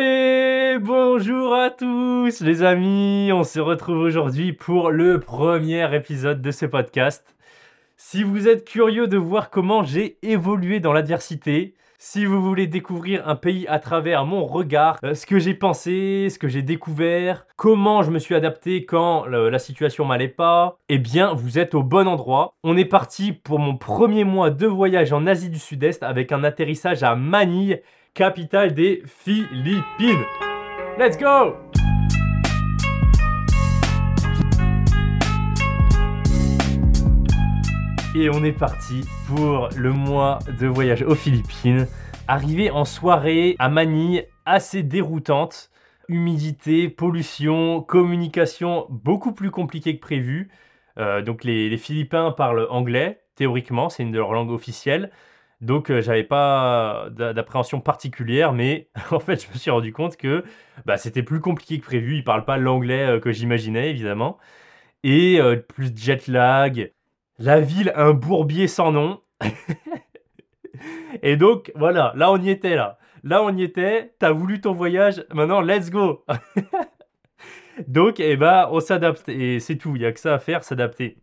Et bonjour à tous les amis, on se retrouve aujourd'hui pour le premier épisode de ce podcast. Si vous êtes curieux de voir comment j'ai évolué dans l'adversité, si vous voulez découvrir un pays à travers mon regard, euh, ce que j'ai pensé, ce que j'ai découvert, comment je me suis adapté quand la situation m'allait pas, eh bien vous êtes au bon endroit. On est parti pour mon premier mois de voyage en Asie du Sud-Est avec un atterrissage à Manille, capitale des Philippines. Let's go Et on est parti pour le mois de voyage aux Philippines. Arrivé en soirée à Manille, assez déroutante. Humidité, pollution, communication beaucoup plus compliquée que prévu. Euh, donc les, Philippins parlent anglais, théoriquement, c'est une de leurs langues officielles. Donc euh, j'avais pas d'appréhension particulière, mais en fait je me suis rendu compte que bah, c'était plus compliqué que prévu. Ils parlent pas l'anglais euh, que j'imaginais évidemment. Et plus de jet lag, la ville, un bourbier sans nom. Et donc, voilà, là on y était, là. Là on y était, t'as voulu ton voyage, maintenant let's go Donc, eh ben, on s'adapte, et c'est tout, il n'y a que ça à faire, s'adapter.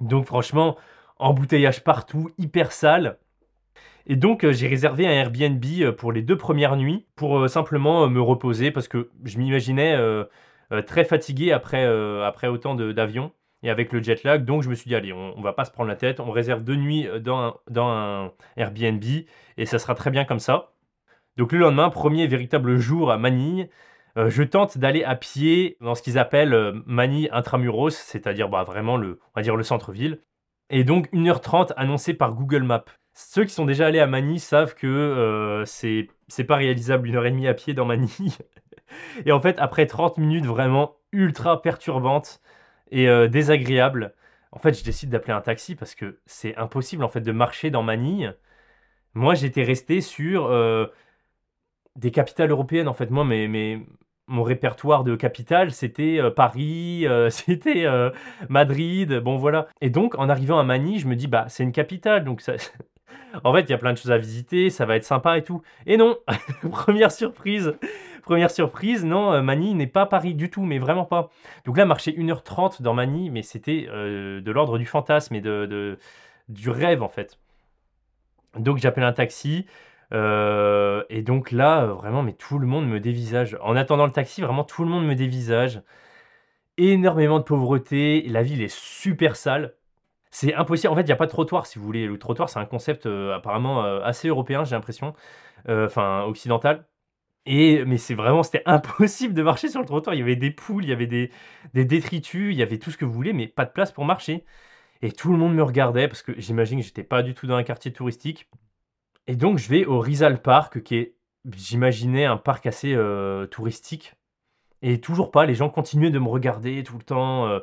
Donc franchement, embouteillage partout, hyper sale. Et donc euh, j'ai réservé un Airbnb euh, pour les deux premières nuits, pour euh, simplement me reposer, parce que je m'imaginais très fatigué après, autant d'avions et avec le jet lag. Donc je me suis dit, allez, on, va pas se prendre la tête, on réserve deux nuits dans un, Airbnb et ça sera très bien comme ça. Donc le lendemain, premier véritable jour à Manille, je tente d'aller à pied dans ce qu'ils appellent Manille intramuros, c'est-à-dire bah, vraiment le, on le centre-ville. Et donc 1h30 annoncé par Google Maps. Ceux qui sont déjà allés à Manille savent que euh, c'est pas réalisable une heure et demie à pied dans Manille. et en fait, après 30 minutes vraiment ultra perturbantes, et euh, désagréable. En fait, je décide d'appeler un taxi parce que c'est impossible en fait de marcher dans Manille. Moi, j'étais resté sur euh, des capitales européennes. En fait, moi, mes, mon répertoire de capitales, c'était euh, Paris, c'était Madrid, bon voilà. Et donc, en arrivant à Manille, je me dis, bah, c'est une capitale, donc ça... en fait, il y a plein de choses à visiter, ça va être sympa et tout. Et non, première surprise, Première surprise, non, euh, Manille n'est pas Paris du tout, mais vraiment pas. Donc là, marcher 1h30 dans Manille, mais c'était euh, de l'ordre du fantasme et de, du rêve en fait. Donc j'appelle un taxi. Euh, et donc là, vraiment, mais tout le monde me dévisage. En attendant le taxi, vraiment tout le monde me dévisage. Énormément de pauvreté. La ville est super sale. C'est impossible. En fait, il n'y a pas de trottoir, si vous voulez. Le trottoir, c'est un concept apparemment assez européen, j'ai l'impression. Enfin, occidental. Et, mais c'est vraiment, c'était impossible de marcher sur le trottoir. Il y avait des poules, il y avait des, détritus, il y avait tout ce que vous voulez, mais pas de place pour marcher. Et tout le monde me regardait parce que j'imagine que j'étais pas du tout dans un quartier touristique. Et donc je vais au Rizal Park, qui est, j'imaginais, un parc assez euh, touristique. Et toujours pas, les gens continuaient de me regarder tout le temps. Euh,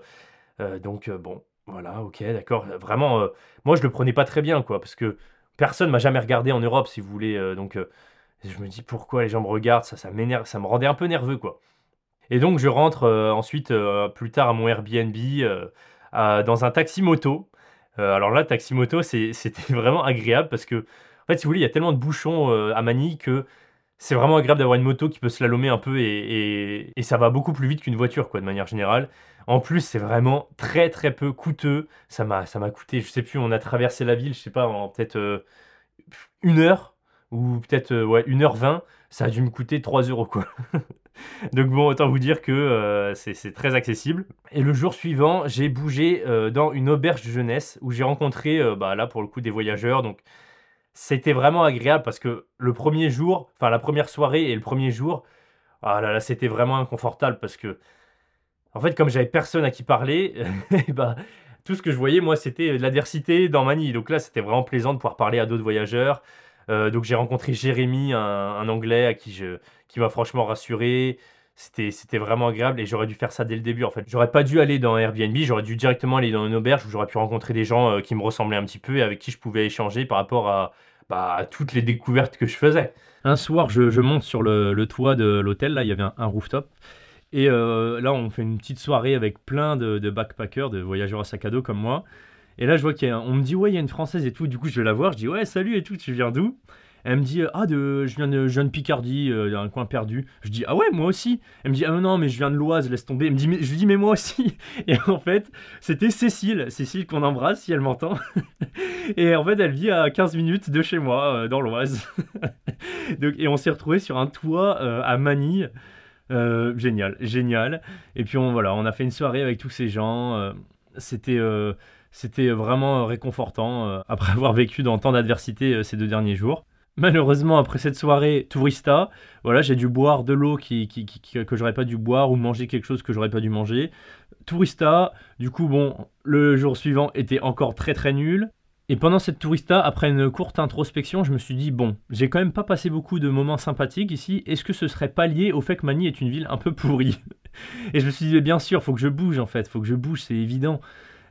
euh, donc bon, voilà, ok, d'accord. Vraiment, moi je le prenais pas très bien, quoi, parce que personne m'a jamais regardé en Europe, si vous voulez. donc je me dis pourquoi les gens me regardent, ça, ça m'énerve, ça me rendait un peu nerveux quoi. Et donc je rentre euh, ensuite euh, plus tard à mon Airbnb euh, dans un taxi moto. alors là, taxi moto, c'était vraiment agréable parce que, en fait, si vous voulez, il y a tellement de bouchons à Manille que c'est vraiment agréable d'avoir une moto qui peut slalomer un peu et, ça va beaucoup plus vite qu'une voiture, quoi, de manière générale. En plus, c'est vraiment très très peu coûteux. Ça m'a ça m'a coûté, je sais plus, on a traversé la ville, je sais pas, en peut-être une heure ou peut-être euh, ouais, 1h20, ça a dû me coûter 3 euros quoi. Donc bon, autant vous dire que euh, c'est très accessible. Et le jour suivant, j'ai bougé euh, dans une auberge de jeunesse où j'ai rencontré, bah, là pour le coup, des voyageurs. Donc c'était vraiment agréable parce que le premier jour, enfin la première soirée et le premier jour, ah là là, c'était vraiment inconfortable parce que, en fait, comme j'avais personne à qui parler, bah, tout ce que je voyais, moi, c'était l'adversité dans Manille. Donc là, c'était vraiment plaisant de pouvoir parler à d'autres voyageurs. Euh, donc j'ai rencontré Jérémy, un, Anglais à qui, qui m'a franchement rassuré. C'était, c'était vraiment agréable et j'aurais dû faire ça dès le début en fait. J'aurais pas dû aller dans Airbnb, j'aurais dû directement aller dans une auberge où j'aurais pu rencontrer des gens euh, qui me ressemblaient un petit peu et avec qui je pouvais échanger par rapport à, bah, toutes les découvertes que je faisais. Un soir, je, monte sur le toit de l'hôtel, là il y avait un, rooftop. Et euh, là, on fait une petite soirée avec plein de, backpackers, de voyageurs à sac à dos comme moi. Et là, je vois qu'on me dit, ouais, il y a une française et tout. Du coup, je vais la voir. Je dis, ouais, salut et tout, tu viens d'où? Elle me dit Ah, de, je, viens de, je Picardie, euh, un coin perdu. Je dis Ah ouais, moi aussi. Elle me dit Ah non, mais je viens de l'Oise, laisse tomber. Elle me dit, mais, je lui dis Mais moi aussi. Et en fait, c'était Cécile, Cécile qu'on embrasse si elle m'entend. et en fait, elle vit à 15 minutes de chez moi, euh, dans l'Oise. Et on s'est retrouvé sur un toit euh, à Manille. Euh, génial, génial. Et puis on, voilà, on a fait une soirée avec tous ces gens. euh, c'était, euh, c'était vraiment réconfortant après avoir vécu dans tant d'adversité ces deux derniers jours. Malheureusement, après cette soirée tourista, voilà, j'ai dû boire de l'eau qui- que j'aurais pas dû boire ou manger quelque chose que j'aurais pas dû manger. Tourista, du coup, bon, le jour suivant était encore très très nul. Et pendant cette tourista, après une courte introspection, je me suis dit, bon, j'ai quand même pas passé beaucoup de moments sympathiques ici, est-ce que ce serait pas lié au fait que Manille est une ville un peu pourrie Et je me suis dit, bien sûr, faut que je bouge en fait, faut que je bouge, c'est évident.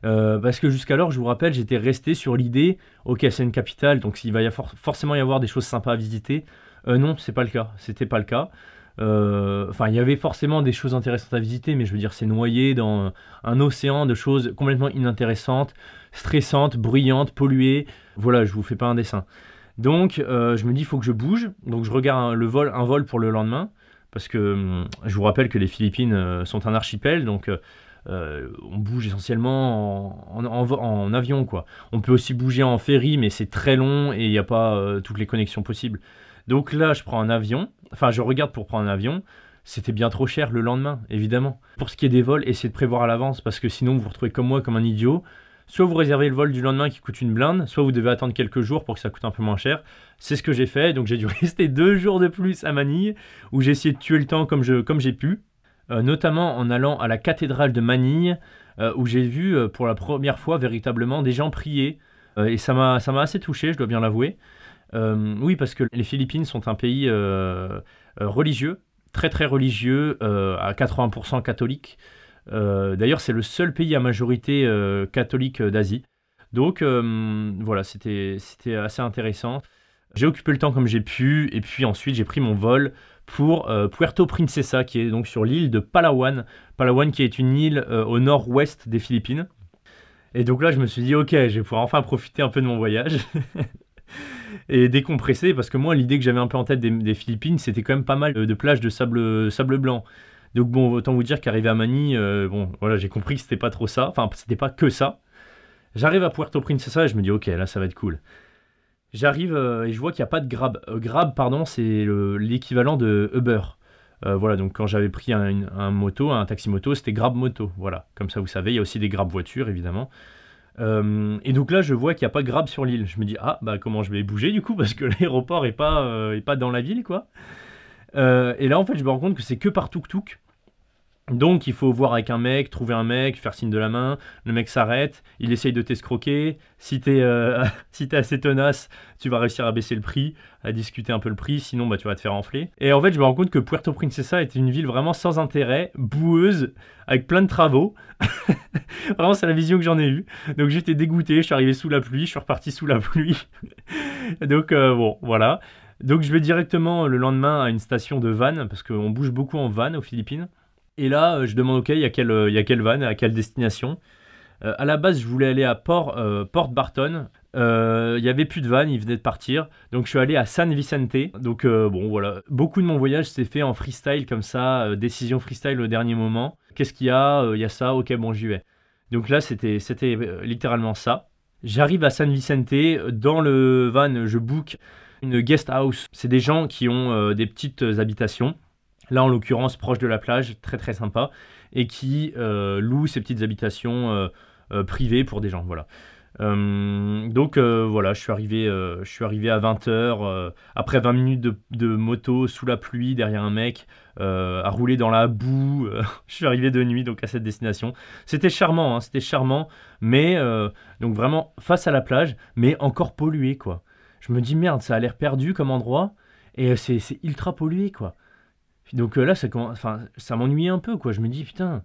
Euh, parce que jusqu'alors, je vous rappelle, j'étais resté sur l'idée, ok, c'est une capitale, donc il va forcément y avoir des choses sympas à visiter. Euh, non, c'est pas le cas, c'était pas le cas. Euh, Enfin, il y avait forcément des choses intéressantes à visiter, mais je veux dire, c'est noyé dans un océan de choses complètement inintéressantes, stressantes, bruyantes, polluées. Voilà, je vous fais pas un dessin. Donc, euh, je me dis, il faut que je bouge. Donc, je regarde le vol, un vol pour le lendemain, parce que hum, je vous rappelle que les Philippines euh, sont un archipel, donc on bouge essentiellement en, avion, quoi. On peut aussi bouger en ferry, mais c'est très long et il n'y a pas toutes les connexions possibles. Donc là, je prends un avion. Enfin, je regarde pour prendre un avion. C'était bien trop cher le lendemain, évidemment. Pour ce qui est des vols, essayez de prévoir à l'avance parce que sinon vous vous retrouvez comme moi, comme un idiot. Soit vous réservez le vol du lendemain qui coûte une blinde, soit vous devez attendre quelques jours pour que ça coûte un peu moins cher. C'est ce que j'ai fait, donc j'ai dû rester deux jours de plus à Manille, où j'ai essayé de tuer le temps comme je- comme j'ai pu, Euh, notamment en allant à la cathédrale de Manille, euh, où j'ai vu euh, pour la première fois véritablement des gens prier. Et ça m'a ça m'a assez touché, je dois bien l'avouer. Euh, oui, parce que les Philippines sont un pays euh, euh, religieux, très très religieux, à 80% catholique. D'ailleurs, c'est le seul pays à majorité catholique d'Asie. Donc voilà, c'était assez intéressant. J'ai occupé le temps comme j'ai pu, et puis ensuite j'ai pris mon vol pour Puerto Princesa, qui est donc sur l'île de Palawan. Palawan qui est une île au nord-ouest des Philippines. Et donc là, je me suis dit, ok, je vais pouvoir enfin profiter un peu de mon voyage. et décompresser, parce que moi, l'idée que j'avais un peu en tête des, Philippines, c'était quand même pas mal de, de plages de sable, sable blanc. Donc bon, autant vous dire qu'arrivé à Manille, euh, bon, voilà, j'ai compris que c'était pas trop ça. Enfin, c'était pas que ça. J'arrive à Puerto Princesa et je me dis, ok, là, ça va être cool. J'arrive euh, et je vois qu'il n'y a pas de Grab. Euh, Grab, pardon, c'est le- l'équivalent de Uber. Euh, voilà, donc quand j'avais pris un, un moto, un taxi moto, c'était Grab moto. Voilà, comme ça vous savez, il y a aussi des Grab voitures évidemment. Euh, et donc là, je vois qu'il n'y a pas de Grab sur l'île. Je me dis, ah, bah comment je vais bouger du coup, parce que l'aéroport est pas, euh, est pas dans la ville, quoi. Euh, et là, en fait, je me rends compte que c'est que par tuk-tuk. Donc, il faut voir avec un mec, trouver un mec, faire signe de la main. Le mec s'arrête, il essaye de t'escroquer. Si t'es euh, si assez tenace, tu vas réussir à baisser le prix, à discuter un peu le prix, sinon bah, tu vas te faire enfler. Et en fait, je me rends compte que Puerto Princesa était une ville vraiment sans intérêt, boueuse, avec plein de travaux. vraiment, c'est la vision que j'en ai eue. Donc, j'étais dégoûté, je suis arrivé sous la pluie, je suis reparti sous la pluie. Donc, euh, bon, voilà. Donc, je vais directement le lendemain à une station de van, parce qu'on bouge beaucoup en van aux Philippines. Et là, euh, je demande, ok, il y, a quelle, euh, il y a van, à quelle destination Euh, À la base, je voulais aller à Port, euh, Port Barton. Euh, Il y avait plus de van, il venait de partir. Donc, je suis allé à San Vicente. Donc, euh, bon, voilà. Beaucoup de mon voyage s'est fait en freestyle, comme ça, euh, décision freestyle au dernier moment. Qu'est-ce qu'il y a Euh, Il y a ça, ok, bon, j'y vais. Donc là, c'était euh, littéralement ça. J'arrive à San Vicente. Dans le van, je book une guest house. C'est des gens qui ont euh, des petites habitations. Là, en l'occurrence, proche de la plage, très très sympa, et qui euh, louent ces petites habitations euh, euh, privées pour des gens. Voilà. Donc voilà, je suis arrivé, je suis arrivé à 20h, après 20 minutes de, moto sous la pluie, derrière un mec, à rouler dans la boue. je suis arrivé de nuit donc à cette destination. C'était charmant, hein, c'était charmant, mais donc vraiment face à la plage, mais encore pollué quoi. Je me dis merde, ça a l'air perdu comme endroit, et c'est ultra pollué quoi. Donc euh, là, ça, m'ennuyait un peu, quoi. Je me dis, putain.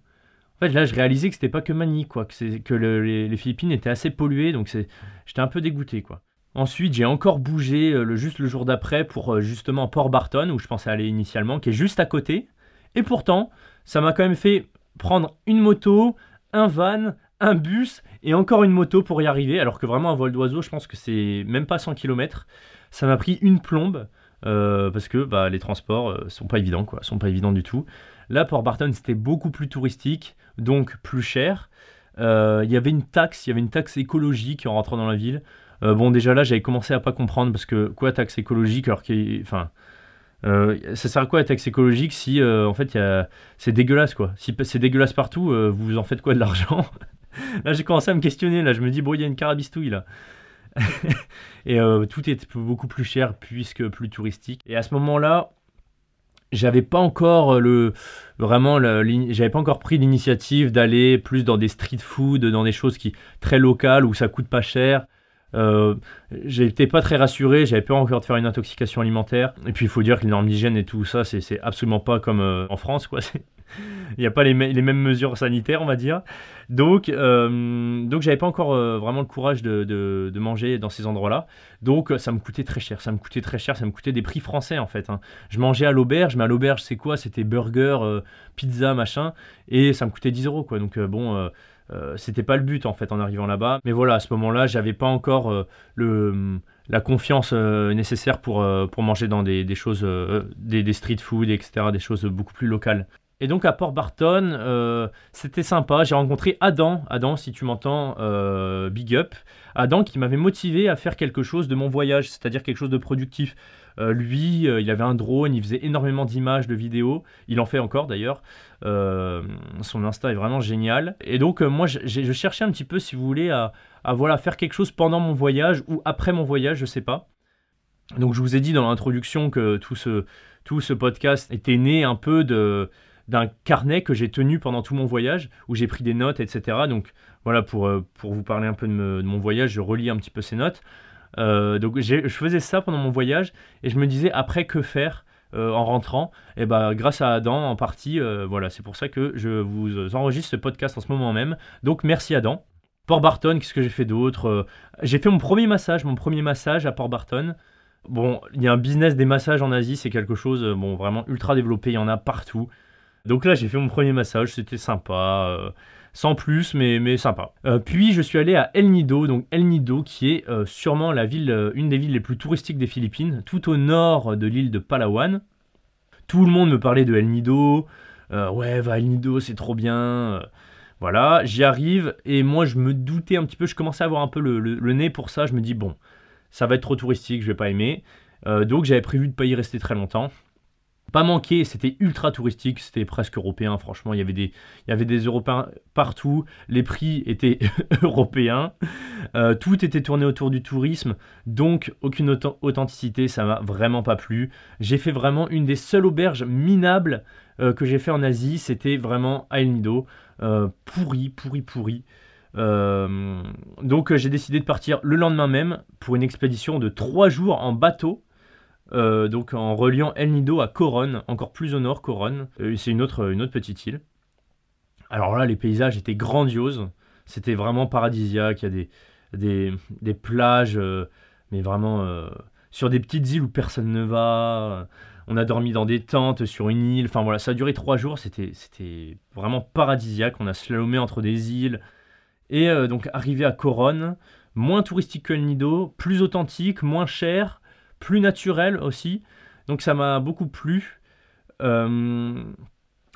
En fait, là, je réalisais que c'était pas que Manille, quoi. Que, les, Philippines étaient assez polluées, donc j'étais un peu dégoûté, quoi. Ensuite, j'ai encore bougé euh, le, juste le jour d'après pour euh, justement Port Barton, où je pensais aller initialement, qui est juste à côté. Et pourtant, ça m'a quand même fait prendre une moto, un van, un bus et encore une moto pour y arriver. Alors que vraiment, un vol d'oiseau, je pense que c'est même pas 100 km. ça m'a pris une plombe parce que bah, les transports sont pas évidents, quoi, sont pas évidents du tout. Là, Port Barton, c'était beaucoup plus touristique, donc plus cher. Il y avait une taxe, il y avait une taxe écologique en rentrant dans la ville. bon, déjà là, j'avais commencé à pas comprendre parce que quoi taxe écologique alors qu'il, enfin, euh, ça sert à quoi la taxe écologique si euh, en fait c'est dégueulasse quoi Si c'est dégueulasse partout, euh, vous en faites quoi de l'argent? Là j'ai commencé à me questionner, là je me dis bon il y a une carabistouille là. Et tout est beaucoup plus cher puisque plus touristique. Et à ce moment-là, j'avais pas encore le vraiment j'avais pas encore pris l'initiative d'aller plus dans des street food, dans des choses qui très locales où ça coûte pas cher. Euh, J'étais pas très rassuré, j'avais peur encore de faire une intoxication alimentaire. Et puis il faut dire que les normes d'hygiène et tout ça, c'est absolument pas comme euh, en France, quoi. Il n'y a pas les, mêmes mesures sanitaires, on va dire. Donc, euh, donc j'avais pas encore vraiment le courage de, de, manger dans ces endroits-là. Donc, ça me coûtait très cher. Ça me coûtait très cher. Ça me coûtait des prix français, en fait. Hein. Je mangeais à l'auberge, mais à l'auberge, c'est quoi? C'était burger, pizza, machin. Et ça me coûtait 10 euros, quoi. Donc, bon c'était pas le but en fait en arrivant là-bas. Mais voilà, à ce moment-là, j'avais pas encore euh, le, la confiance euh, nécessaire pour, pour manger dans des, des choses, des, des, street food, etc., des choses beaucoup plus locales. Et donc à Port Barton, c'était sympa. J'ai rencontré Adam. Adam, si tu m'entends, big up. Adam qui m'avait motivé à faire quelque chose de mon voyage, c'est-à-dire quelque chose de productif. Euh, lui, euh, il avait un drone, il faisait énormément d'images, de vidéos. Il en fait encore d'ailleurs. Euh, son Insta est vraiment génial. Et donc, moi, je, cherchais un petit peu, si vous voulez, à, faire quelque chose pendant mon voyage ou après mon voyage, je sais pas. Donc, je vous ai dit dans l'introduction que tout ce, tout ce podcast était né un peu de d'un carnet que j'ai tenu pendant tout mon voyage, où j'ai pris des notes, etc. Donc voilà, pour, pour vous parler un peu de, mon voyage, je relis un petit peu ces notes. Euh, donc je faisais ça pendant mon voyage et je me disais après que faire euh, en rentrant? Et bah grâce à Adam en partie, euh, voilà, c'est pour ça que je vous enregistre ce podcast en ce moment même. Donc merci Adam. Port Barton, qu'est-ce que j'ai fait d'autre J'ai fait mon premier massage, mon premier massage à Port Barton. Bon, il y a un business des massages en Asie, c'est quelque chose bon vraiment ultra développé, il y en a partout. Donc là, j'ai fait mon premier massage, c'était sympa sans plus, mais, mais sympa. Euh, puis je suis allé à El Nido, donc El Nido qui est euh, sûrement la ville, euh, une des villes les plus touristiques des Philippines, tout au nord de l'île de Palawan. Tout le monde me parlait de El Nido, ouais, va El Nido, c'est trop bien. voilà, j'y arrive et moi je me doutais un petit peu, je commençais à avoir un peu le, nez pour ça, je me dis bon, ça va être trop touristique, je vais pas aimer. donc j'avais prévu de pas y rester très longtemps. Pas manqué, c'était ultra touristique, c'était presque européen, franchement, il y avait des, Européens partout, les prix étaient européens, euh, tout était tourné autour du tourisme, donc aucune authenticité, ça m'a vraiment pas plu. J'ai fait vraiment une des seules auberges minables euh, que j'ai fait en Asie, c'était vraiment à El Nido, euh, pourri, pourri, pourri. donc j'ai décidé de partir le lendemain même pour une expédition de 3 jours en bateau euh, donc en reliant El Nido à Coron, encore plus au nord, Coron. Euh, c'est une autre, une autre petite île. Alors là, les paysages étaient grandioses. C'était vraiment paradisiaque. Il y a des, des, des plages, euh, mais vraiment sur des petites îles où personne ne va. On a dormi dans des tentes sur une île. Enfin voilà, ça a duré trois jours. C'était, c'était vraiment paradisiaque. On a slalomé entre des îles. Et donc arrivé à Coron, moins touristique que El Nido, plus authentique, moins cher plus naturel aussi. Donc ça m'a beaucoup plu. Euh,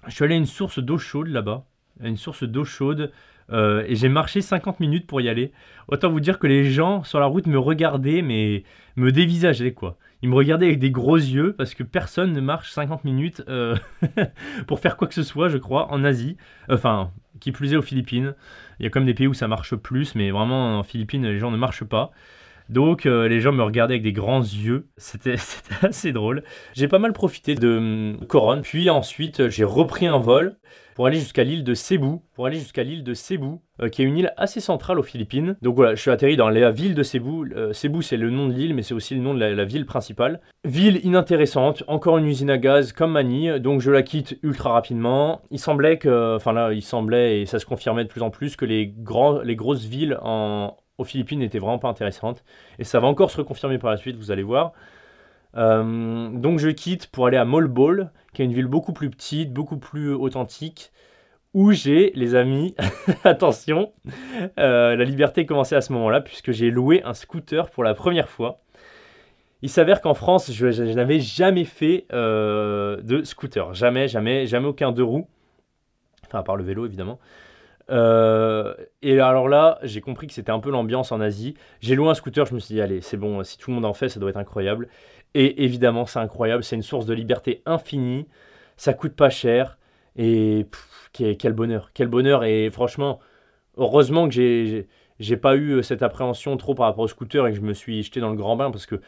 je suis allé à une source d'eau chaude là-bas. Une source d'eau chaude. Euh, et j'ai marché 50 minutes pour y aller. Autant vous dire que les gens sur la route me regardaient, mais me dévisageaient quoi. Ils me regardaient avec des gros yeux parce que personne ne marche 50 minutes euh, pour faire quoi que ce soit, je crois, en Asie. Enfin, qui plus est aux Philippines. Il y a comme des pays où ça marche plus, mais vraiment en Philippines, les gens ne marchent pas. Donc euh, les gens me regardaient avec des grands yeux. C'était assez drôle. J'ai pas mal profité de hum, Coron. Puis ensuite, j'ai repris un vol pour aller jusqu'à l'île de Cebu. Pour aller jusqu'à l'île de Cebu, euh, qui est une île assez centrale aux Philippines. Donc voilà, je suis atterri dans la ville de Cebu. Euh, Cebu, c'est le nom de l'île, mais c'est aussi le nom de la, ville principale. Ville inintéressante, encore une usine à gaz comme Manille. Donc je la quitte ultra rapidement. Il semblait que, enfin là, il semblait, et ça se confirmait de plus en plus, que les, grands, les grosses villes en, aux Philippines n'était vraiment pas intéressante. Et ça va encore se reconfirmer par la suite, vous allez voir. Euh, donc je quitte pour aller à Molbol, qui est une ville beaucoup plus petite, beaucoup plus authentique, où j'ai, les amis, attention, euh, la liberté commençait à ce moment-là, puisque j'ai loué un scooter pour la première fois. Il s'avère qu'en France, je, n'avais jamais fait euh, de scooter. Jamais, jamais, jamais aucun deux roues. Enfin, à part le vélo, évidemment. Euh, et alors là, j'ai compris que c'était un peu l'ambiance en Asie. J'ai loué un scooter, je me suis dit, allez, c'est bon, si tout le monde en fait, ça doit être incroyable. Et évidemment, c'est incroyable, c'est une source de liberté infinie, ça coûte pas cher, et quel, bonheur, quel bonheur. Et franchement, heureusement que j'ai, pas eu euh, cette appréhension trop par rapport au scooter et que je me suis jeté dans le grand bain parce que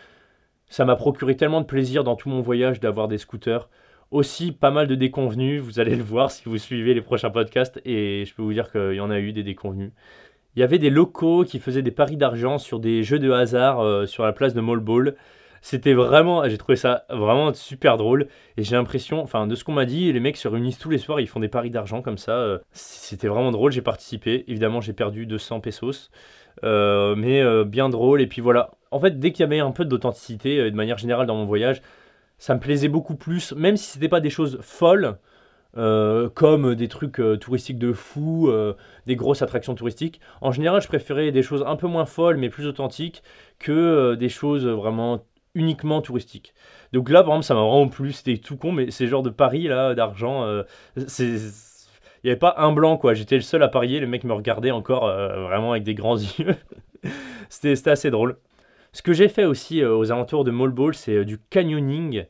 ça m'a procuré tellement de plaisir dans tout mon voyage d'avoir des scooters. Aussi, pas mal de déconvenus, vous allez le voir si vous suivez les prochains podcasts, et je peux vous dire qu'il y en a eu des déconvenus. Il y avait des locaux qui faisaient des paris d'argent sur des jeux de hasard euh, sur la place de Mall Ball. C'était vraiment, j'ai trouvé ça vraiment super drôle. Et j'ai l'impression, enfin, de ce qu'on m'a dit, les mecs se réunissent tous les soirs, ils font des paris d'argent comme ça. Euh, c'était vraiment drôle, j'ai participé. Évidemment, j'ai perdu 200 pesos. Euh, mais bien drôle. Et puis voilà. En fait, dès qu'il y avait un peu d'authenticité, de manière générale dans mon voyage, ça me plaisait beaucoup plus, même si c'était pas des choses folles, euh, comme des trucs euh, touristiques de fou, euh, des grosses attractions touristiques. En général, je préférais des choses un peu moins folles, mais plus authentiques, que des choses vraiment uniquement touristiques. Donc là, par exemple, ça m'a vraiment plu, c'était tout con, mais ces genres de paris là, d'argent, c'est il n'y avait pas un blanc quoi. J'étais le seul à parier. Le mec me regardait encore vraiment avec des grands yeux. c'était assez drôle. Ce que j'ai fait aussi aux alentours de Mall Ball, c'est du canyoning.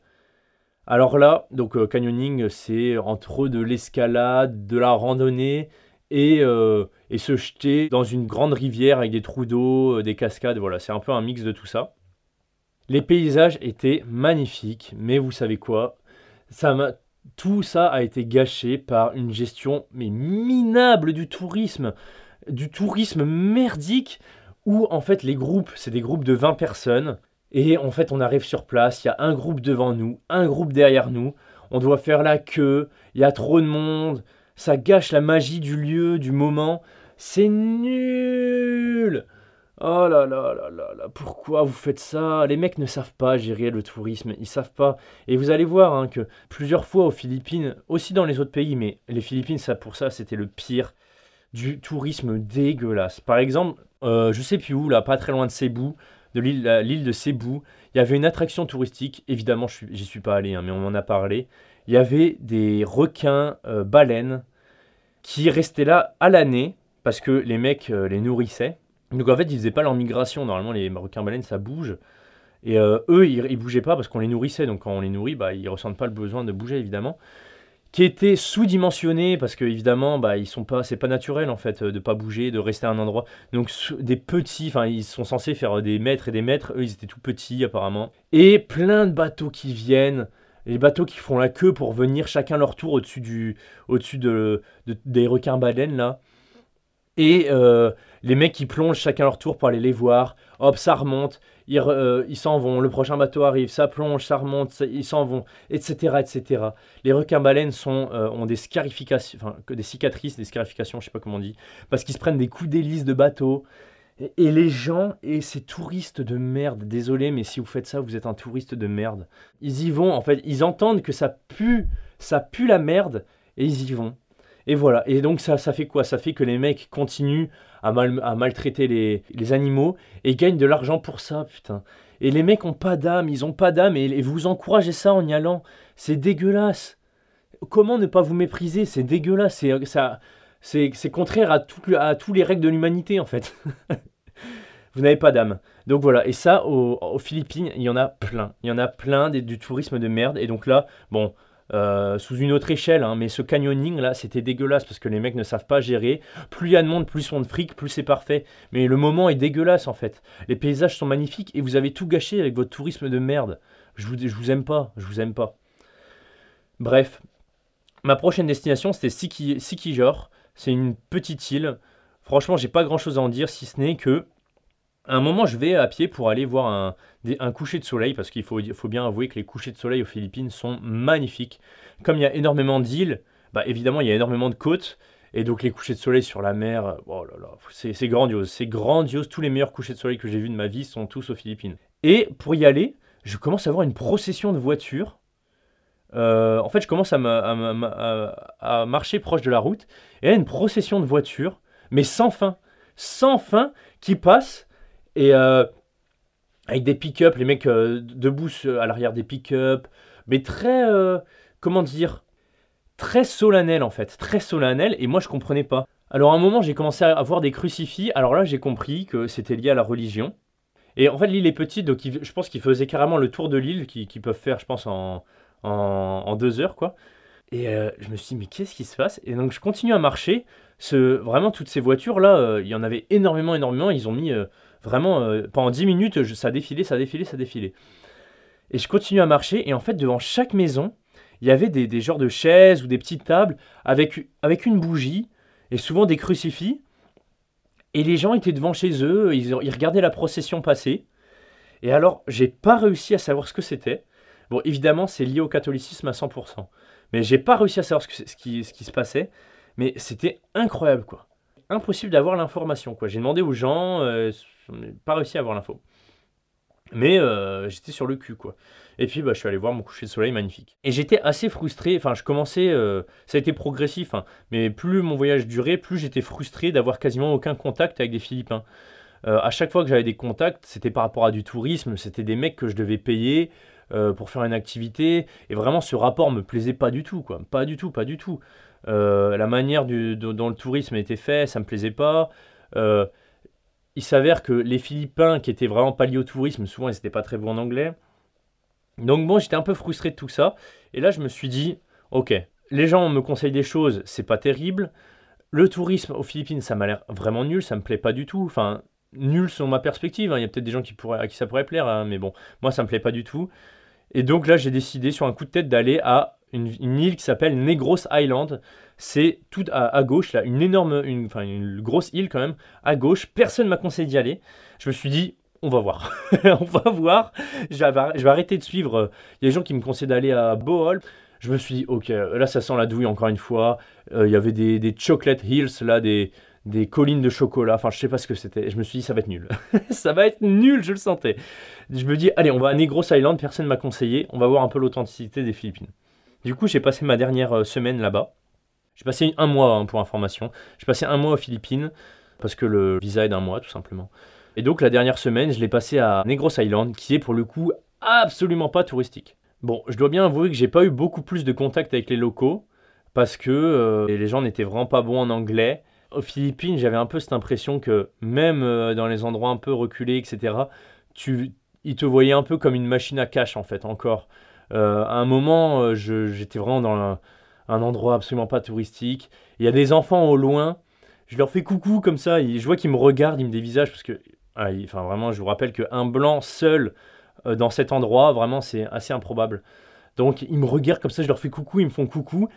Alors là, donc euh, canyoning, c'est entre de l'escalade, de la randonnée et, euh, et, se jeter dans une grande rivière avec des trous d'eau, euh, des cascades. Voilà, c'est un peu un mix de tout ça. Les paysages étaient magnifiques, mais vous savez quoi? Tout ça a été gâché par une gestion mais minable du tourisme, du tourisme merdique où en fait les groupes, c'est des groupes de 20 personnes et en fait, on arrive sur place, il y a un groupe devant nous, un groupe derrière nous. On doit faire la queue, il y a trop de monde. Ça gâche la magie du lieu, du moment. C'est nul Oh là là là là là, pourquoi vous faites ça? Les mecs ne savent pas gérer le tourisme, ils savent pas. Et vous allez voir hein, que plusieurs fois aux Philippines, aussi dans les autres pays, mais les Philippines, ça pour ça, c'était le pire du tourisme dégueulasse. Par exemple, euh, je sais plus où, là, pas très loin de Cebu, de l'île de Cebu. Il y avait une attraction touristique, évidemment, je n'y suis pas allé, hein, mais on en a parlé. Il y avait des requins euh, baleines qui restaient là à l'année parce que les mecs euh, les nourrissaient. Donc en fait, ils faisaient pas leur migration. Normalement, les requins baleines, ça bouge. Et euh, eux, ils, bougeaient pas parce qu'on les nourrissait. Donc quand on les nourrit, bah, ils ressentent pas le besoin de bouger, évidemment qui était sous-dimensionné parce que évidemment bah ils sont pas c'est pas naturel en fait de pas bouger de rester à un endroit. Donc des petits enfin ils sont censés faire des mètres et des mètres. Eux ils étaient tout petits apparemment. Et plein de bateaux qui viennent. Les bateaux qui font la queue pour venir chacun leur tour au-dessus du au-dessus de, des requins baleines là et euh, les mecs qui plongent chacun leur tour pour aller les voir hop ça remonte euh, ils s'en vont, le prochain bateau arrive, ça plonge, ça remonte, ils s'en vont, etc., etc. Les requins-baleines sont, euh, ont des scarifications, enfin, des cicatrices, des scarifications, je sais pas comment on dit, parce qu'ils se prennent des coups d'hélice de bateau. Et, les gens, et ces touristes de merde, désolé, mais si vous faites ça, vous êtes un touriste de merde. Ils y vont, en fait, ils entendent que ça pue, ça pue la merde, et ils y vont. Et voilà. Et donc ça, ça fait quoi? Ça fait que les mecs continuent à, mal, à maltraiter les, animaux et gagnent de l'argent pour ça, putain. Et les mecs ont pas d'âme, ils ont pas d'âme et, vous encouragez ça en y allant. C'est dégueulasse. Comment ne pas vous mépriser? C'est dégueulasse. C'est ça. C'est contraire à, tout, à tous les règles de l'humanité en fait. vous n'avez pas d'âme. Donc voilà, et ça, aux, Philippines, il y en a plein. Il y en a plein du tourisme de merde. Et donc là, bon, euh, sous une autre échelle, hein, mais ce canyoning là, c'était dégueulasse parce que les mecs ne savent pas gérer. Plus il y a de monde, plus on de fric, plus c'est parfait. Mais le moment est dégueulasse en fait. Les paysages sont magnifiques et vous avez tout gâché avec votre tourisme de merde. Je vous, je vous aime pas, je vous aime pas. Bref, ma prochaine destination c'était Sikijor. C'est une petite île. Franchement, j'ai pas grand chose à en dire si ce n'est que à un moment, je vais à pied pour aller voir un, coucher de soleil, parce qu'il faut, bien avouer que les couchers de soleil aux Philippines sont magnifiques. Comme il y a énormément d'îles, bah évidemment, il y a énormément de côtes, et donc les couchers de soleil sur la mer, oh là là, c'est grandiose, c'est grandiose. Tous les meilleurs couchers de soleil que j'ai vus de ma vie sont tous aux Philippines. Et pour y aller, je commence à voir une procession de voitures. Euh, en fait, je commence à, marcher proche de la route, et a une procession de voitures, mais sans fin, sans fin, qui passe et, euh, avec des pick-up, les mecs euh, debout à l'arrière des pick-up, mais très, euh, comment dire, très solennel en fait, très solennel, et moi je comprenais pas. Alors à un moment j'ai commencé à voir des crucifix, alors là j'ai compris que c'était lié à la religion. Et en fait l'île est petite, donc je pense qu'ils faisaient carrément le tour de l'île, qu'ils peuvent faire je pense en, deux heures quoi. Et euh, je me suis dit mais qu'est-ce qui se passe? Et donc je continue à marcher, vraiment toutes ces voitures là, il y en avait énormément, énormément, ils ont mis... Vraiment, euh, pendant 10 minutes, ça défilait, ça défilait, ça défilait. Et je continue à marcher, et en fait, devant chaque maison, il y avait des, des genres de chaises ou des petites tables avec, avec une bougie, et souvent des crucifix. Et les gens étaient devant chez eux, ils, ils regardaient la procession passer. Et alors, j'ai pas réussi à savoir ce que c'était. Bon, évidemment, c'est lié au catholicisme à 100%. Mais j'ai pas réussi à savoir ce, qui, ce qui se passait. Mais c'était incroyable, quoi. Impossible d'avoir l'information, quoi. J'ai demandé aux gens, euh, je n'ai pas réussi à avoir l'info. Mais euh, j'étais sur le cul, quoi. Et puis, bah, je suis allé voir mon coucher de soleil magnifique. Et j'étais assez frustré. Enfin, je commençais. Euh, ça a été progressif, hein, mais plus mon voyage durait, plus j'étais frustré d'avoir quasiment aucun contact avec des Philippins. Euh, à chaque fois que j'avais des contacts, c'était par rapport à du tourisme. C'était des mecs que je devais payer pour faire une activité. Et vraiment, ce rapport me plaisait pas du tout, quoi. Pas du tout, pas du tout. la manière dont le tourisme était fait, ça me plaisait pas il s'avère que les Philippins, qui étaient vraiment pas liés au tourisme, souvent ils n'étaient pas très bons en anglais. Donc bon, j'étais un peu frustré de tout ça. Et là, je me suis dit, ok, les gens me conseillent des choses, c'est pas terrible. Le tourisme aux Philippines, ça m'a l'air vraiment nul, ça me plaît pas du tout. Enfin, nul selon ma perspective. Hein. Il y a peut-être des gens qui pourraient, à qui ça pourrait plaire, hein, mais bon, moi ça me plaît pas du tout. Et donc là, j'ai décidé sur un coup de tête d'aller à une, île qui s'appelle Negros Island. C'est tout à, gauche, là, une énorme, une, enfin une grosse île quand même, à gauche. Personne m'a conseillé d'y aller. Je me suis dit, on va voir. on va voir. Je vais, arrêter de suivre. Il y a des gens qui me conseillent d'aller à Bohol. Je me suis dit, ok, là ça sent la douille encore une fois. Euh, il y avait des, des chocolate hills, là, des, des collines de chocolat. Enfin, je sais pas ce que c'était. Je me suis dit, ça va être nul. ça va être nul, je le sentais. Je me dis, allez, on va à Negros Island. Personne m'a conseillé. On va voir un peu l'authenticité des Philippines. Du coup, j'ai passé ma dernière euh, semaine là-bas. J'ai passé un mois hein, pour information. J'ai passé un mois aux Philippines parce que le visa est d'un mois tout simplement. Et donc la dernière semaine, je l'ai passé à Negros Island, qui est pour le coup absolument pas touristique. Bon, je dois bien avouer que j'ai pas eu beaucoup plus de contact avec les locaux parce que euh, les gens n'étaient vraiment pas bons en anglais. Aux Philippines, j'avais un peu cette impression que même euh, dans les endroits un peu reculés, etc., tu, ils te voyaient un peu comme une machine à cash en fait encore. Euh, à un moment, euh, j'étais vraiment dans un, endroit absolument pas touristique. Il y a des enfants au loin. Je leur fais coucou comme ça. je vois qu'ils me regardent, ils me dévisagent parce que, ah, enfin vraiment, je vous rappelle qu'un blanc seul euh, dans cet endroit, vraiment, c'est assez improbable. Donc ils me regardent comme ça, je leur fais coucou, ils me font coucou.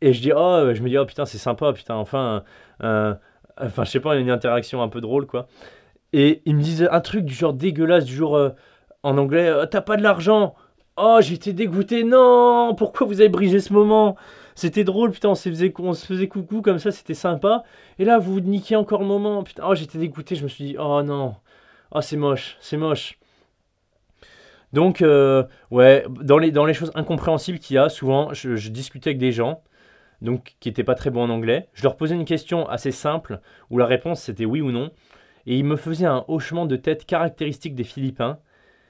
Et je dis, oh, je me dis, oh putain, c'est sympa, putain, enfin, enfin, je sais pas, une interaction un peu drôle, quoi. Et ils me disent un truc du genre dégueulasse, du genre, en anglais, t'as pas de l'argent Oh, j'étais dégoûté. Non, pourquoi vous avez brisé ce moment? C'était drôle, putain, on se, faisait, coucou comme ça, c'était sympa. Et là, vous niquez encore le moment. Putain, oh, j'étais dégoûté. Je me suis dit, oh non. Oh, c'est moche, c'est moche. Donc, euh, ouais, dans les, dans les choses incompréhensibles qu'il y a, souvent, je, discutais avec des gens donc qui n'étaient pas très bons en anglais. Je leur posais une question assez simple, où la réponse c'était oui ou non. Et ils me faisaient un hochement de tête caractéristique des Philippins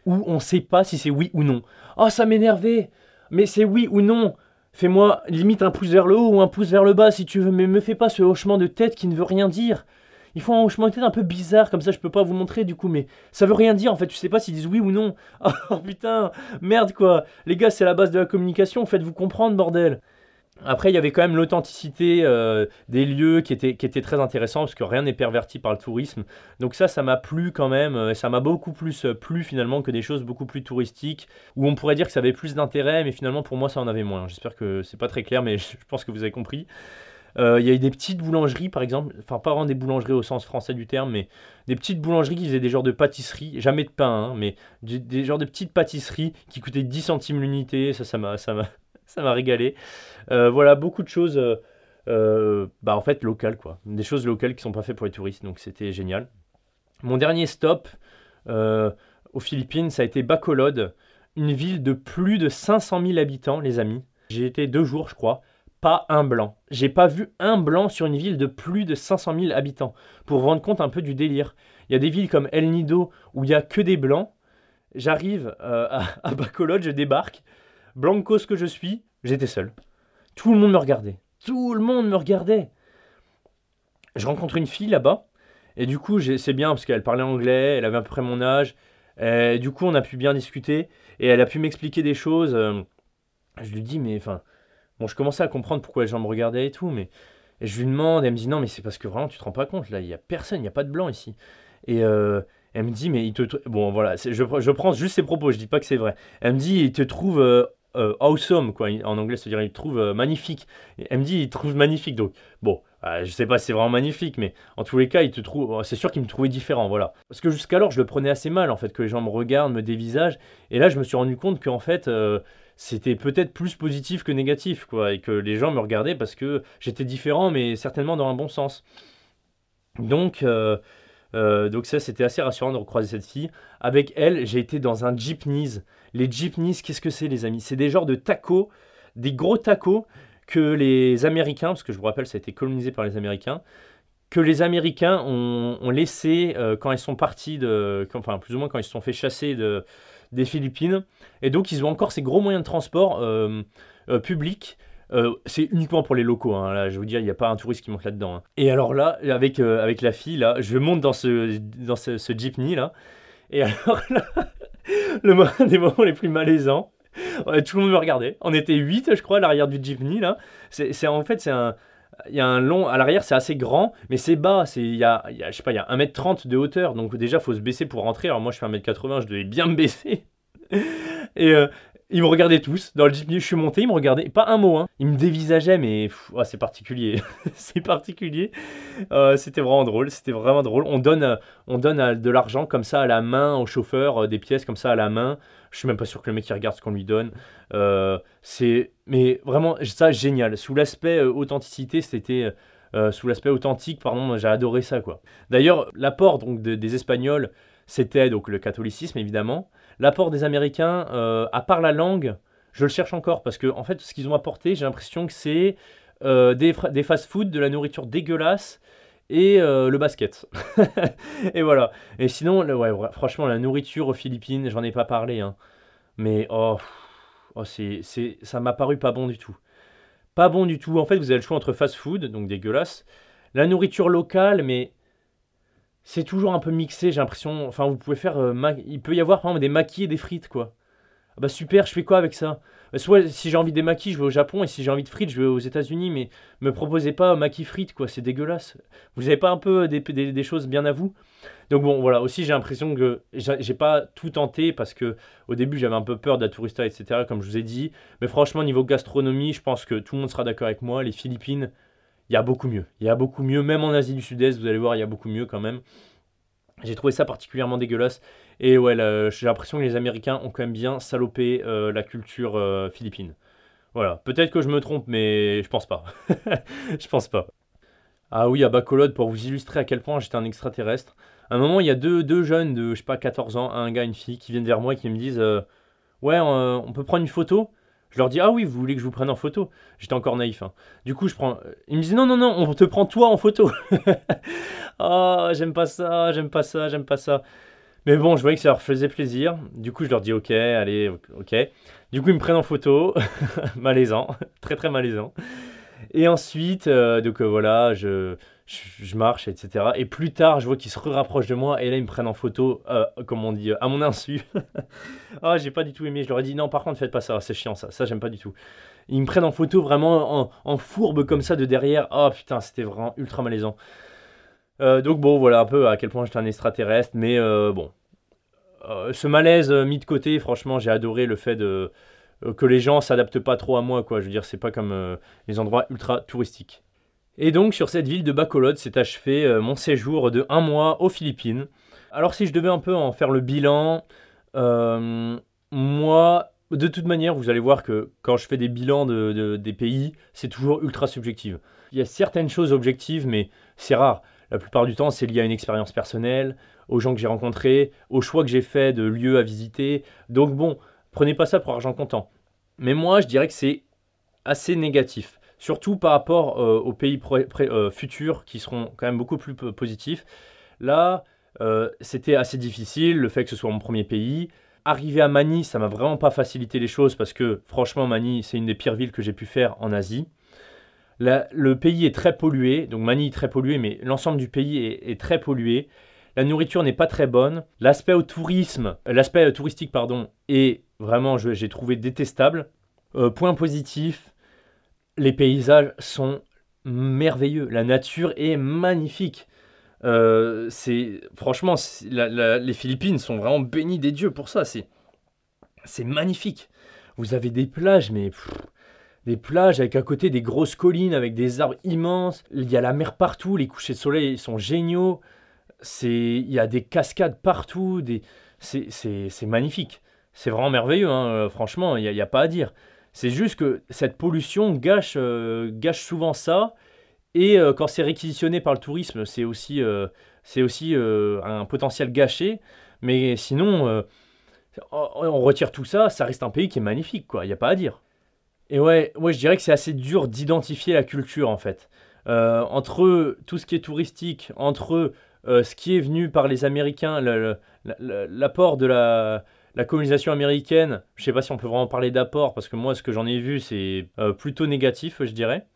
où on sait pas si c'est oui ou non. Oh, ça m'énervait. Mais c'est oui ou non. Fais-moi limite un pouce vers le haut ou un pouce vers le bas si tu veux, mais me fais pas ce hochement de tête qui ne veut rien dire. Il faut un hochement de tête un peu bizarre, comme ça je peux pas vous montrer du coup, mais ça veut rien dire en fait, tu sais pas s'ils disent oui ou non. Oh putain, merde quoi. Les gars, c'est la base de la communication, faites-vous comprendre, bordel après, il y avait quand même l'authenticité euh, des lieux qui était, qui était très intéressant parce que rien n'est perverti par le tourisme. Donc ça, ça m'a plu quand même. Euh, ça m'a beaucoup plus euh, plu finalement que des choses beaucoup plus touristiques où on pourrait dire que ça avait plus d'intérêt, mais finalement pour moi ça en avait moins. J'espère que c'est pas très clair, mais je pense que vous avez compris. Il y a eu des petites boulangeries par exemple, enfin pas vraiment des boulangeries au sens français du terme, mais des petites boulangeries qui faisaient des genres de pâtisseries, jamais de pain, hein, mais des, des genres de petites pâtisseries qui coûtaient 10 centimes l'unité. Ça, ça m'a ça m'a régalé. Euh, voilà, beaucoup de choses, euh, euh, bah en fait, locales, quoi. Des choses locales qui sont pas faites pour les touristes, donc c'était génial. Mon dernier stop aux Philippines, ça a été Bacolod, une ville de plus de 500 000 habitants, les amis. J'ai été deux jours, je crois. Pas un blanc. J'ai pas vu un blanc sur une ville de plus de 500 000 habitants. Pour vous rendre compte un peu du délire. Il y a des villes comme El Nido où il y a que des blancs. j'arrive à, à Bacolod, je débarque, blancos que je suis, j'étais seul. Tout le monde me regardait. Tout le monde me regardait. Je rencontre une fille là-bas, et du coup, c'est bien parce qu'elle parlait anglais, elle avait à peu près mon âge. Du coup, on a pu bien discuter, et elle a pu m'expliquer des choses. euh, je lui dis, mais enfin, bon, je commençais à comprendre pourquoi les gens me regardaient et tout, mais et je lui demande, elle me dit, non, mais c'est parce que vraiment, tu te rends pas compte, là, il y a personne, il n'y a pas de blanc ici. Et euh, elle me dit, mais il te. Bon, voilà, je, je prends juste ses propos, je dis pas que c'est vrai. Elle me dit, il te trouve euh, euh, awesome, quoi. En anglais, ça veut dire, il trouve euh, magnifique. Et elle me dit, il trouve magnifique. Donc, bon, euh, je sais pas si c'est vraiment magnifique, mais en tous les cas, il te trouve. C'est sûr qu'il me trouvait différent, voilà. Parce que jusqu'alors, je le prenais assez mal, en fait, que les gens me regardent, me dévisagent. Et là, je me suis rendu compte qu'en fait. c'était peut-être plus positif que négatif, quoi, et que les gens me regardaient parce que j'étais différent, mais certainement dans un bon sens. Donc, donc ça, c'était assez rassurant de recroiser cette fille. Avec elle, j'ai été dans un jeepneys. Les jeepneys, qu'est-ce que c'est, les amis? C'est des genres de tacos, des gros tacos que les Américains, parce que je vous rappelle, ça a été colonisé par les Américains, que les Américains ont, laissé euh, quand ils sont partis de, enfin plus ou moins quand ils se sont fait chasser de, des Philippines. Et donc ils ont encore ces gros moyens de transport euh, euh, publics. Euh, c'est uniquement pour les locaux, hein, là, je vous dire, il n'y a pas un touriste qui monte là-dedans. hein. Et alors là, avec, avec la fille, là, je monte dans ce, dans ce jeepney, là. Et alors là, le un des moments les plus malaisants, tout le monde me regardait. On était 8, je crois, à l'arrière du jeepney, là. En fait, c'est un... Il y a un long... À l'arrière, c'est assez grand, mais c'est bas. C'est, il y a, il y a, je sais pas, il y a 1m30 de hauteur. Donc déjà, faut se baisser pour rentrer. Alors moi, je fais 1m80, je devais bien me baisser. Et euh, ils me regardaient tous. Dans le jeepney, je suis monté, ils me regardaient. Pas un mot, hein. Ils me dévisageaient, mais ouais, c'est particulier. c'est particulier. Euh, c'était vraiment drôle. C'était vraiment drôle. On donne, euh, on donne euh, de l'argent comme ça à la main au chauffeur, des pièces comme ça à la main. Je suis même pas sûr que le mec il regarde ce qu'on lui donne. C'est, mais vraiment, ça génial. Sous l'aspect authenticité, c'était. sous l'aspect authentique, pardon, j'ai adoré ça quoi. D'ailleurs, l'apport donc de- des Espagnols, c'était donc le catholicisme évidemment. L'apport des Américains, euh, à part la langue, je le cherche encore parce que en fait, ce qu'ils ont apporté, j'ai l'impression que c'est euh, des, des fast-food, de la nourriture dégueulasse et euh, le basket. et voilà. Et sinon, ouais, franchement, la nourriture aux Philippines, j'en ai pas parlé, hein. mais oh, oh, c'est, ça m'a paru pas bon du tout. Pas bon du tout. En fait, vous avez le choix entre fast-food, donc dégueulasse, la nourriture locale, mais c'est toujours un peu mixé, j'ai l'impression. Enfin, vous pouvez faire. euh, Il peut y avoir par exemple des maquis et des frites, quoi. Ah bah super, je fais quoi avec ça? Bah, Soit si j'ai envie des maquis, je vais au Japon, et si j'ai envie de frites, je vais aux États-Unis, mais me proposez pas maquis frites, quoi, c'est dégueulasse. Vous avez pas un peu des, des- des choses bien à vous? Donc bon, voilà, aussi j'ai l'impression que j'ai j'ai pas tout tenté parce que au début j'avais un peu peur de la tourista, etc., comme je vous ai dit. Mais franchement, niveau gastronomie, je pense que tout le monde sera d'accord avec moi. Les Philippines, il y a beaucoup mieux. Il y a beaucoup mieux, même en Asie du Sud-Est, vous allez voir, il y a beaucoup mieux quand même. J'ai trouvé ça particulièrement dégueulasse. Et ouais, j'ai l'impression que les Américains ont quand même bien salopé euh, la culture euh, philippine. Voilà, peut-être que je me trompe, mais je pense pas. je pense pas. Ah oui, à Bacolod, pour vous illustrer à quel point j'étais un extraterrestre. À un moment, il y a deux, deux jeunes de, je sais pas, 14 ans, un gars, une fille, qui viennent vers moi et qui me disent euh, Ouais, on peut prendre une photo? Je leur dis Ah oui, vous voulez que je vous prenne en photo? J'étais encore naïf. hein. Du coup, je prends. Ils me disent Non, non, non, on te prend toi en photo. Ah, j'aime pas ça, j'aime pas ça, j'aime pas ça. Mais bon, je voyais que ça leur faisait plaisir. Du coup, je leur dis ok, allez, ok. Du coup, ils me prennent en photo. malaisant, très très malaisant. Et ensuite, euh, donc euh, voilà, je, je, marche, etc. Et plus tard, je vois qu'ils se rapprochent de moi et là, ils me prennent en photo, euh, comme on dit, euh, à mon insu. Ah, j'ai pas du tout aimé. Je leur ai dit non, par contre, faites pas ça, c'est chiant ça, ça j'aime pas du tout. Ils me prennent en photo vraiment en, fourbe comme ça de derrière. Oh putain, c'était vraiment ultra malaisant. Euh, donc bon, voilà un peu à quel point j'étais un extraterrestre, mais bon. Ce malaise mis de côté, franchement, j'ai adoré le fait de, que les gens s'adaptent pas trop à moi, quoi. Je veux dire, c'est pas comme les endroits ultra touristiques. Et donc, sur cette ville de Bacolod, s'est achevé euh, mon séjour de un mois aux Philippines. Alors, si je devais un peu en faire le bilan, euh, moi, de toute manière, vous allez voir que quand je fais des bilans de, de- des pays, c'est toujours ultra subjectif. Il y a certaines choses objectives, mais c'est rare. La plupart du temps, c'est lié à une expérience personnelle, aux gens que j'ai rencontrés, aux choix que j'ai faits de lieux à visiter. Donc bon, prenez pas ça pour argent comptant. Mais moi, je dirais que c'est assez négatif. Surtout par rapport euh, aux pays euh, futurs qui seront quand même beaucoup plus po- positifs. Là, euh, c'était assez difficile, le fait que ce soit mon premier pays. arrivé à Mani, ça m'a vraiment pas facilité les choses parce que franchement, Mani, c'est une des pires villes que j'ai pu faire en Asie. le pays est très pollué, donc Mani est très pollué, mais l'ensemble du pays est, très pollué. La nourriture n'est pas très bonne. L'aspect au tourisme, l'aspect touristique pardon, est vraiment, j'ai trouvé détestable. Euh, point positif, les paysages sont merveilleux. La nature est magnifique. Euh, c'est franchement, les Philippines sont vraiment bénies des dieux pour ça. C'est magnifique. Vous avez des plages, mais des plages avec à côté des grosses collines avec des arbres immenses. Il y a la mer partout. Les couchers de soleil sont géniaux. Il y a des cascades partout. C'est magnifique. C'est vraiment merveilleux. Hein. Euh, franchement, il n'y a, pas à dire. C'est juste que cette pollution gâche, euh, gâche souvent ça. Et euh, quand c'est réquisitionné par le tourisme, c'est aussi, euh, c'est aussi un potentiel gâché. Mais sinon, on retire tout ça, ça reste un pays qui est magnifique, quoi. Il n'y a pas à dire. Et ouais, ouais, je dirais que c'est assez dur d'identifier la culture, en fait. entre tout ce qui est touristique, entre ce qui est venu par les Américains, l'apport de la la colonisation américaine, je ne sais pas si on peut vraiment parler d'apport, parce que moi, ce que j'en ai vu, c'est euh, plutôt négatif, je dirais.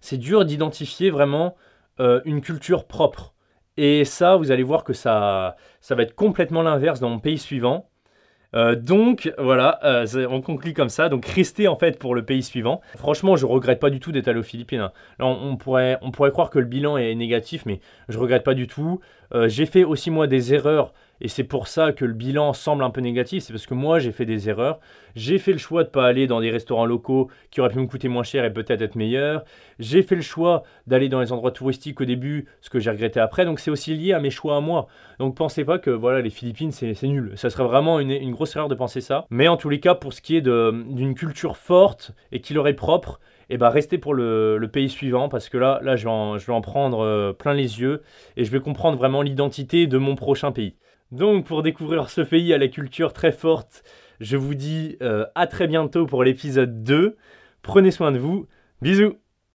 C'est dur d'identifier vraiment euh, une culture propre. Et ça, vous allez voir que ça, ça va être complètement l'inverse dans mon pays suivant. Euh, donc voilà, on conclut comme ça. Donc restez en fait pour le pays suivant. Franchement, je regrette pas du tout d'être allé aux Philippines. Hein. On, pourrait, on pourrait croire que le bilan est négatif, mais je regrette pas du tout. J'ai fait aussi moi des erreurs et c'est pour ça que le bilan semble un peu négatif, c'est parce que moi j'ai fait des erreurs. J'ai fait le choix de ne pas aller dans des restaurants locaux qui auraient pu me coûter moins cher et peut-être être meilleurs. J'ai fait le choix d'aller dans les endroits touristiques au début, ce que j'ai regretté après. Donc c'est aussi lié à mes choix à moi. Donc pensez pas que voilà les Philippines c'est nul. Ça serait vraiment une, grosse erreur de penser ça. Mais en tous les cas, pour ce qui est d'une culture forte et qui leur est propre, et eh ben restez pour le, pays suivant parce que là, là je, vais en, prendre euh, plein les yeux et je vais comprendre vraiment l'identité de mon prochain pays. Donc pour découvrir ce pays à la culture très forte, je vous dis euh, à très bientôt pour l'épisode 2. Prenez soin de vous. Bisous